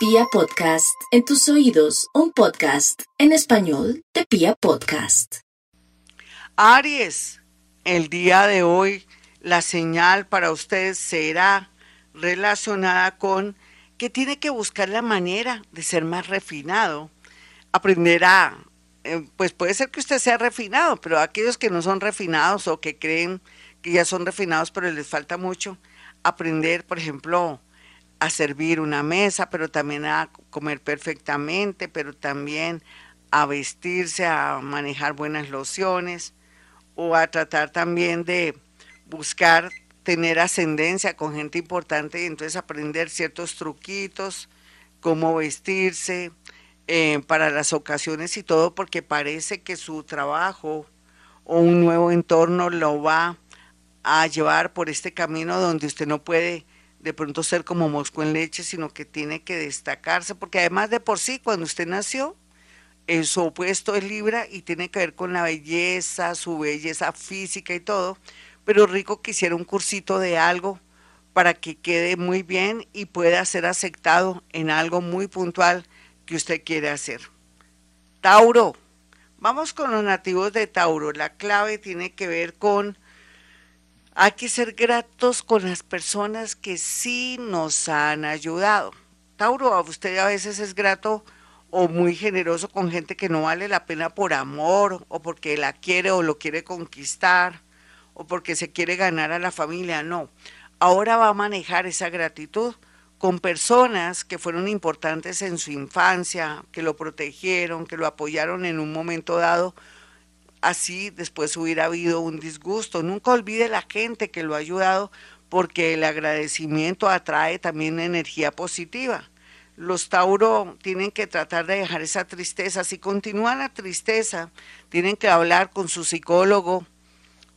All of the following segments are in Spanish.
Pia Podcast, en tus oídos, un podcast en español de Pia Podcast. Aries, el día de hoy la señal para usted será relacionada con que tiene que buscar la manera de ser más refinado, aprender a, eh, pues puede ser que usted sea refinado, pero aquellos que no son refinados o que creen que ya son refinados pero les falta mucho, aprender, por ejemplo, a servir una mesa, pero también a comer perfectamente, pero también a vestirse, a manejar buenas lociones o a tratar también de buscar tener ascendencia con gente importante y entonces aprender ciertos truquitos, cómo vestirse eh, para las ocasiones y todo, porque parece que su trabajo o un nuevo entorno lo va a llevar por este camino donde usted no puede de pronto ser como mosco en leche, sino que tiene que destacarse, porque además de por sí, cuando usted nació, en su opuesto es Libra y tiene que ver con la belleza, su belleza física y todo, pero rico que hiciera un cursito de algo para que quede muy bien y pueda ser aceptado en algo muy puntual que usted quiere hacer. Tauro, vamos con los nativos de Tauro. La clave tiene que ver con hay que ser gratos con las personas que sí nos han ayudado. Tauro, usted a veces es grato o muy generoso con gente que no vale la pena por amor o porque la quiere o lo quiere conquistar o porque se quiere ganar a la familia. No, ahora va a manejar esa gratitud con personas que fueron importantes en su infancia, que lo protegieron, que lo apoyaron en un momento dado así después hubiera habido un disgusto. Nunca olvide la gente que lo ha ayudado porque el agradecimiento atrae también energía positiva. Los Tauro tienen que tratar de dejar esa tristeza. Si continúa la tristeza, tienen que hablar con su psicólogo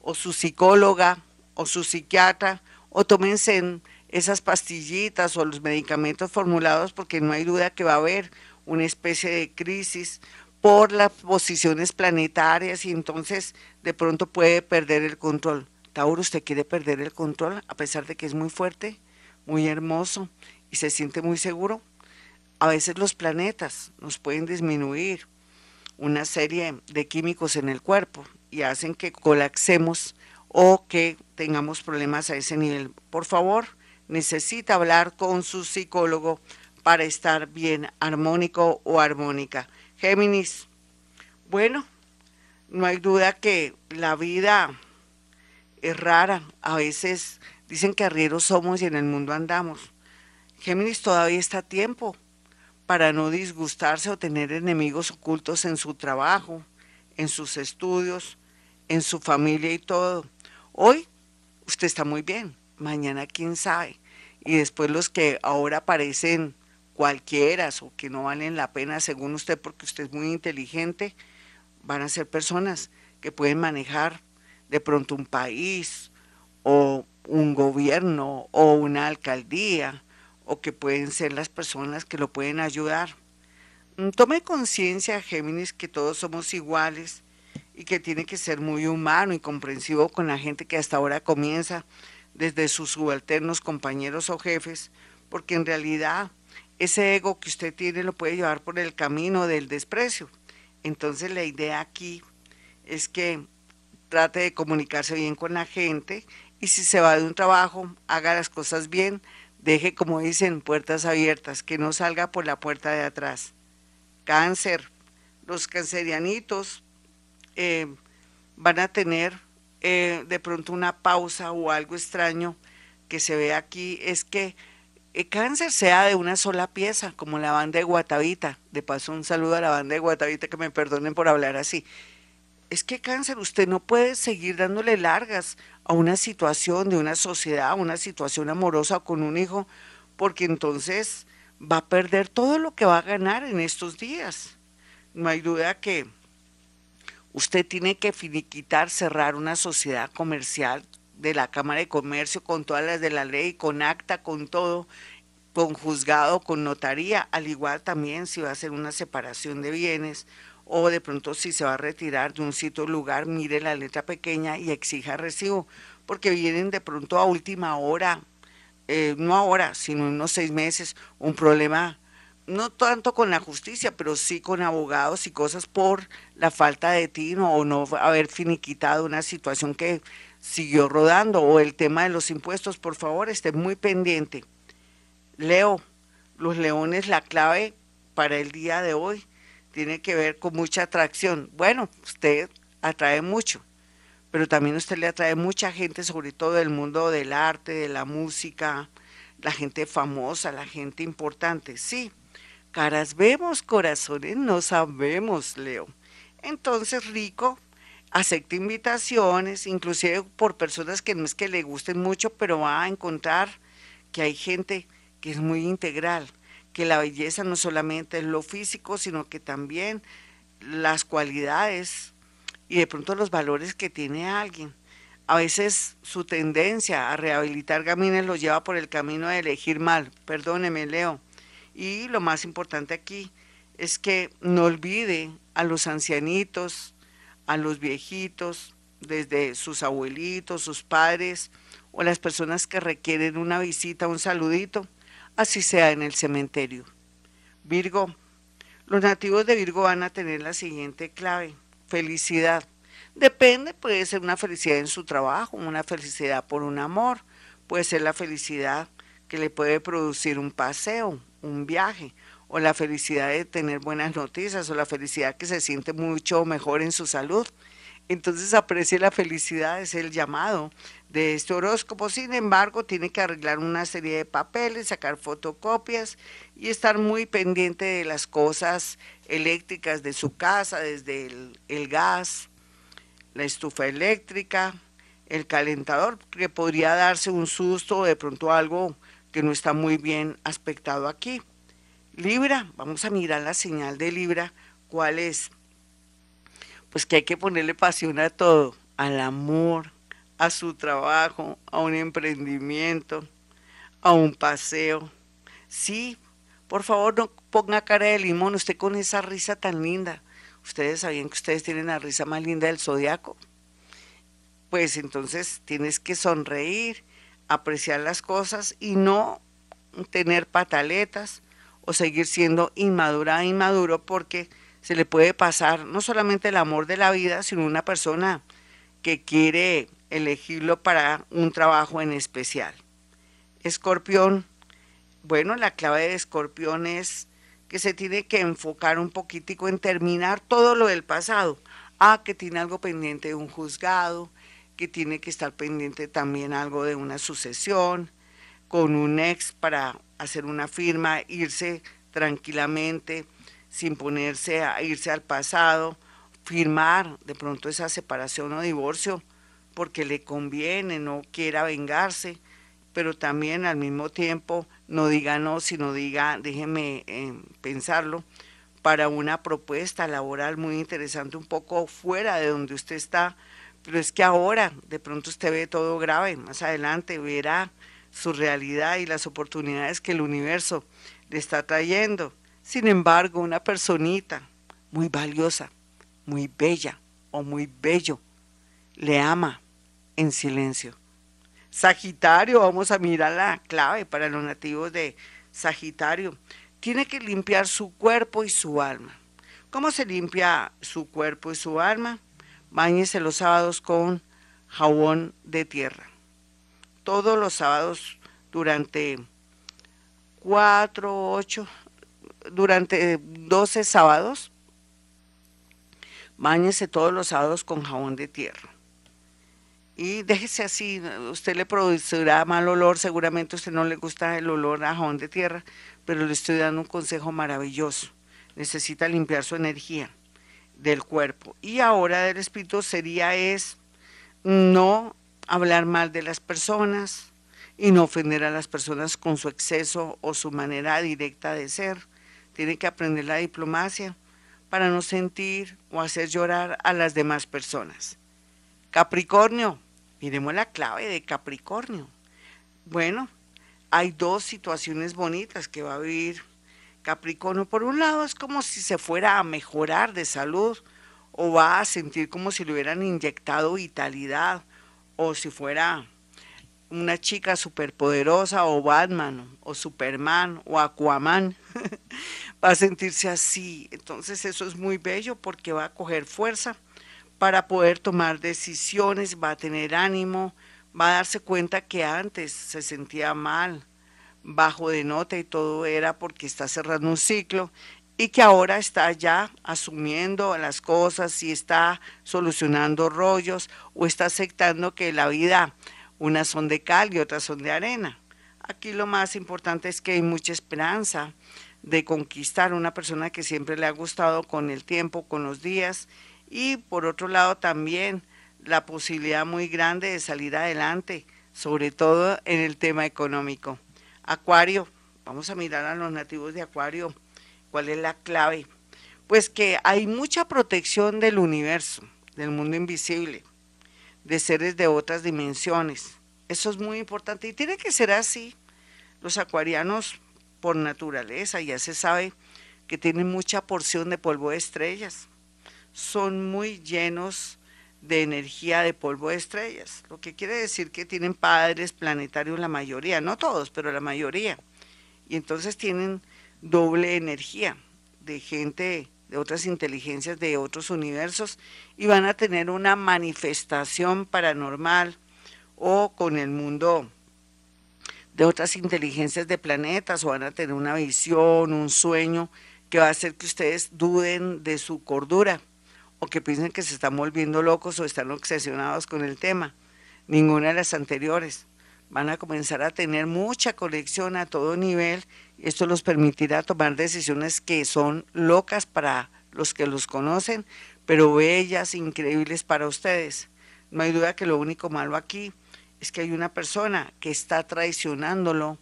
o su psicóloga o su psiquiatra o tómense esas pastillitas o los medicamentos formulados porque no hay duda que va a haber una especie de crisis por las posiciones planetarias y entonces de pronto puede perder el control. Tauro, ¿usted quiere perder el control a pesar de que es muy fuerte, muy hermoso y se siente muy seguro? A veces los planetas nos pueden disminuir una serie de químicos en el cuerpo y hacen que colapsemos o que tengamos problemas a ese nivel. Por favor, necesita hablar con su psicólogo para estar bien armónico o armónica. Géminis, bueno, no hay duda que la vida es rara. A veces dicen que arrieros somos y en el mundo andamos. Géminis todavía está a tiempo para no disgustarse o tener enemigos ocultos en su trabajo, en sus estudios, en su familia y todo. Hoy usted está muy bien, mañana quién sabe. Y después los que ahora parecen cualquiera o que no valen la pena según usted porque usted es muy inteligente, van a ser personas que pueden manejar de pronto un país o un gobierno o una alcaldía o que pueden ser las personas que lo pueden ayudar. Mm, tome conciencia, Géminis, que todos somos iguales y que tiene que ser muy humano y comprensivo con la gente que hasta ahora comienza desde sus subalternos, compañeros o jefes, porque en realidad ese ego que usted tiene lo puede llevar por el camino del desprecio. Entonces la idea aquí es que trate de comunicarse bien con la gente y si se va de un trabajo, haga las cosas bien, deje, como dicen, puertas abiertas, que no salga por la puerta de atrás. Cáncer, los cancerianitos eh, van a tener eh, de pronto una pausa o algo extraño que se ve aquí, es que el cáncer sea de una sola pieza, como la banda de Guatavita. De paso, un saludo a la banda de Guatavita, que me perdonen por hablar así. Es que cáncer, usted no puede seguir dándole largas a una situación de una sociedad, a una situación amorosa con un hijo, porque entonces va a perder todo lo que va a ganar en estos días. No hay duda que usted tiene que finiquitar, cerrar una sociedad comercial de la Cámara de Comercio, con todas las de la ley, con acta, con todo, con juzgado, con notaría, al igual también si va a hacer una separación de bienes o de pronto si se va a retirar de un sitio o lugar, mire la letra pequeña y exija recibo, porque vienen de pronto a última hora, eh, no ahora, sino en unos seis meses, un problema no tanto con la justicia, pero sí con abogados y cosas por la falta de tino o no haber finiquitado una situación que siguió rodando o el tema de los impuestos, por favor, esté muy pendiente. Leo, los leones, la clave para el día de hoy tiene que ver con mucha atracción. Bueno, usted atrae mucho, pero también usted le atrae mucha gente, sobre todo del mundo del arte, de la música, la gente famosa, la gente importante. Sí, caras vemos, corazones no sabemos, Leo. Entonces, rico, acepta invitaciones, inclusive por personas que no es que le gusten mucho, pero va a encontrar que hay gente que es muy integral, que la belleza no solamente es lo físico, sino que también las cualidades y de pronto los valores que tiene alguien. A veces su tendencia a rehabilitar gamines lo lleva por el camino de elegir mal. Perdóneme, Leo. Y lo más importante aquí es que no olvide a los ancianitos, a los viejitos, desde sus abuelitos, sus padres o las personas que requieren una visita, un saludito, así sea en el cementerio. Virgo, los nativos de Virgo van a tener la siguiente clave, felicidad. Depende, puede ser una felicidad en su trabajo, una felicidad por un amor, puede ser la felicidad que le puede producir un paseo, un viaje, o la felicidad de tener buenas noticias o la felicidad que se siente mucho mejor en su salud. Entonces aprecie la felicidad, es el llamado de este horóscopo. Sin embargo, tiene que arreglar una serie de papeles, sacar fotocopias y estar muy pendiente de las cosas eléctricas de su casa, desde el, gas, la estufa eléctrica, el calentador, que podría darse un susto de pronto algo que no está muy bien aspectado aquí. Libra, vamos a mirar la señal de Libra, ¿cuál es? Pues que hay que ponerle pasión a todo, al amor, a su trabajo, a un emprendimiento, a un paseo. Sí, por favor no ponga cara de limón, usted con esa risa tan linda. ¿Ustedes sabían que ustedes tienen la risa más linda del zodiaco? Pues entonces tienes que sonreír, apreciar las cosas y no tener pataletas, o seguir siendo inmadura e inmaduro porque se le puede pasar no solamente el amor de la vida, sino una persona que quiere elegirlo para un trabajo en especial. Escorpión, bueno, la clave de escorpión es que se tiene que enfocar un poquitico en terminar todo lo del pasado. Ah, que tiene algo pendiente de un juzgado, que tiene que estar pendiente también algo de una sucesión, con un ex para hacer una firma, irse tranquilamente, sin ponerse a irse al pasado, firmar de pronto esa separación o divorcio porque le conviene, no quiera vengarse, pero también al mismo tiempo no diga no, sino diga, déjeme eh, pensarlo, para una propuesta laboral muy interesante, un poco fuera de donde usted está, pero es que ahora de pronto usted ve todo grave, más adelante verá su realidad y las oportunidades que el universo le está trayendo. Sin embargo, una personita muy valiosa, muy bella o muy bello, le ama en silencio. Sagitario, vamos a mirar la clave para los nativos de Sagitario. Tiene que limpiar su cuerpo y su alma. ¿Cómo se limpia su cuerpo y su alma? Báñese los sábados con jabón de tierra todos los sábados durante cuatro, ocho, durante doce sábados. Báñese todos los sábados con jabón de tierra. Y déjese así, usted le producirá mal olor, seguramente a usted no le gusta el olor a jabón de tierra, pero le estoy dando un consejo maravilloso. Necesita limpiar su energía del cuerpo. Y ahora del espíritu sería es no hablar mal de las personas y no ofender a las personas con su exceso o su manera directa de ser. Tiene que aprender la diplomacia para no sentir o hacer llorar a las demás personas. Capricornio, miremos la clave de Capricornio. Bueno, hay dos situaciones bonitas que va a vivir Capricornio. Por un lado, es como si se fuera a mejorar de salud o va a sentir como si le hubieran inyectado vitalidad o si fuera una chica superpoderosa o Batman o Superman o Aquaman. va a sentirse así. Entonces eso es muy bello porque va a coger fuerza para poder tomar decisiones, va a tener ánimo, va a darse cuenta que antes se sentía mal, bajo de nota y todo era porque está cerrando un ciclo y que ahora está ya asumiendo las cosas y está solucionando rollos o está aceptando que la vida, unas son de cal y otras son de arena. Aquí lo más importante es que hay mucha esperanza de conquistar una persona que siempre le ha gustado con el tiempo, con los días y por otro lado también la posibilidad muy grande de salir adelante, sobre todo en el tema económico. Acuario, vamos a mirar a los nativos de Acuario, ¿cuál es la clave? Pues que hay mucha protección del universo, del mundo invisible, de seres de otras dimensiones. Eso es muy importante y tiene que ser así. Los acuarianos, por naturaleza, ya se sabe que tienen mucha porción de polvo de estrellas. Son muy llenos de energía de polvo de estrellas, lo que quiere decir que tienen padres planetarios la mayoría, no todos, pero la mayoría. Y entonces tienen doble energía de gente de otras inteligencias de otros universos y van a tener una manifestación paranormal o con el mundo de otras inteligencias de planetas o van a tener una visión, un sueño que va a hacer que ustedes duden de su cordura o que piensen que se están volviendo locos o están obsesionados con el tema. Ninguna de las anteriores. Van a comenzar a tener mucha conexión a todo nivel esto los permitirá tomar decisiones que son locas para los que los conocen, pero bellas, increíbles para ustedes. No hay duda que lo único malo aquí es que hay una persona que está traicionándolo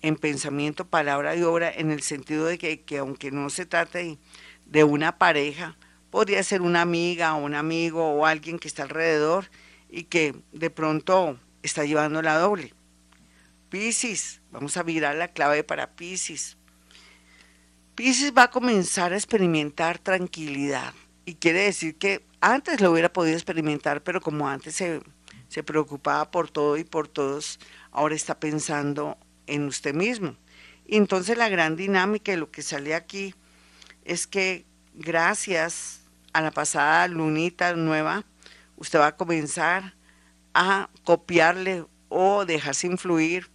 en pensamiento, palabra y obra, en el sentido de que, que aunque no se trate de una pareja, podría ser una amiga o un amigo o alguien que está alrededor y que de pronto está llevando la doble. Piscis, vamos a mirar la clave para Piscis. Piscis va a comenzar a experimentar tranquilidad y quiere decir que antes lo hubiera podido experimentar, pero como antes se, se preocupaba por todo y por todos, ahora está pensando en usted mismo. Y entonces la gran dinámica de lo que sale aquí es que gracias a la pasada lunita nueva, usted va a comenzar a copiarle o dejarse influir,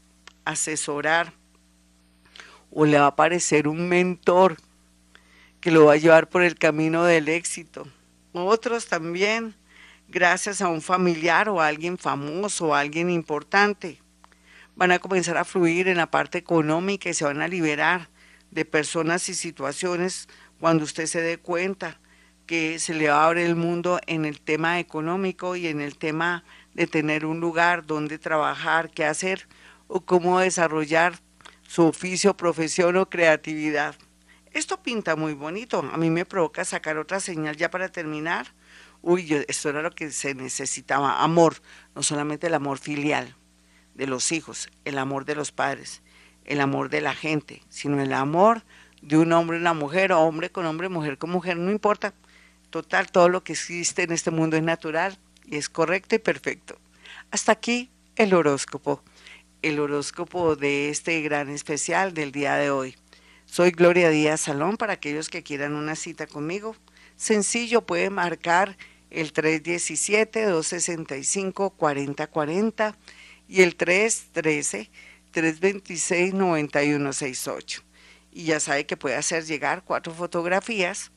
asesorar, o le va a aparecer un mentor que lo va a llevar por el camino del éxito. Otros también, gracias a un familiar o a alguien famoso o a alguien importante, van a comenzar a fluir en la parte económica y se van a liberar de personas y situaciones cuando usted se dé cuenta que se le abre el mundo en el tema económico y en el tema de tener un lugar donde trabajar, qué hacer o cómo desarrollar su oficio, profesión o creatividad. Esto pinta muy bonito. A mí me provoca sacar otra señal ya para terminar. Uy, esto era lo que se necesitaba. Amor, no solamente el amor filial de los hijos, el amor de los padres, el amor de la gente, sino el amor de un hombre y una mujer, o hombre con hombre, mujer con mujer, no importa. Total, todo lo que existe en este mundo es natural y es correcto y perfecto. Hasta aquí el horóscopo, el horóscopo de este gran especial del día de hoy. Soy Gloria Díaz Salón para aquellos que quieran una cita conmigo. Sencillo, puede marcar el 317-265-4040 y el 313-326-9168. Y ya sabe que puede hacer llegar cuatro fotografías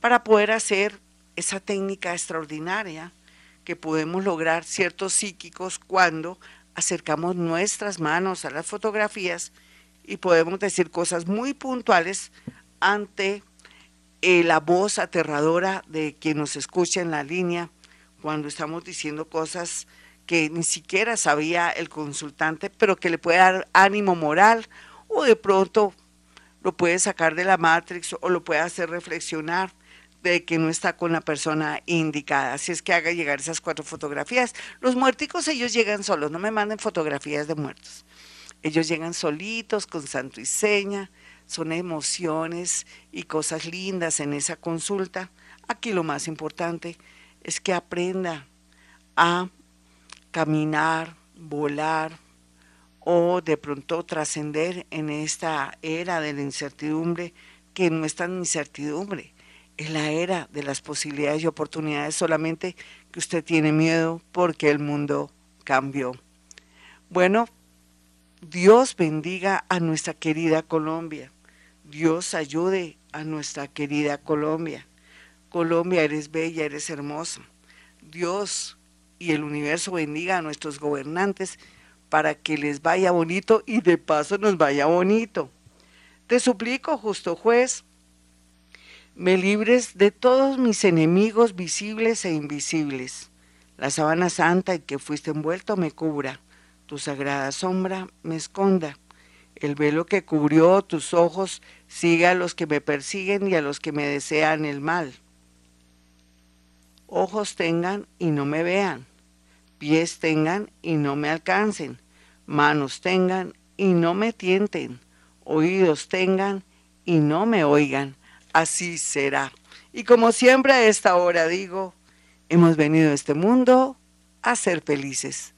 para poder hacer esa técnica extraordinaria que podemos lograr ciertos psíquicos cuando acercamos nuestras manos a las fotografías y podemos decir cosas muy puntuales ante eh, la voz aterradora de quien nos escucha en la línea cuando estamos diciendo cosas que ni siquiera sabía el consultante, pero que le puede dar ánimo moral o de pronto lo puede sacar de la Matrix o lo puede hacer reflexionar de que no está con la persona indicada. Así es que haga llegar esas cuatro fotografías. Los muerticos, ellos llegan solos, no me manden fotografías de muertos. Ellos llegan solitos, con santo y seña, son emociones y cosas lindas en esa consulta. Aquí lo más importante es que aprenda a caminar, volar o de pronto trascender en esta era de la incertidumbre que no es tan incertidumbre, es la era de las posibilidades y oportunidades, solamente que usted tiene miedo porque el mundo cambió. Bueno, Dios bendiga a nuestra querida Colombia. Dios ayude a nuestra querida Colombia. Colombia, eres bella, eres hermosa. Dios y el universo bendiga a nuestros gobernantes para que les vaya bonito y de paso nos vaya bonito. Te suplico, justo juez, me libres de todos mis enemigos visibles e invisibles. La sabana santa en que fuiste envuelto me cubra, tu sagrada sombra me esconda. El velo que cubrió tus ojos siga a los que me persiguen y a los que me desean el mal. Ojos tengan y no me vean, pies tengan y no me alcancen, manos tengan y no me tienten oídos tengan y no me oigan, así será. Y como siempre a esta hora digo, hemos venido a este mundo a ser felices.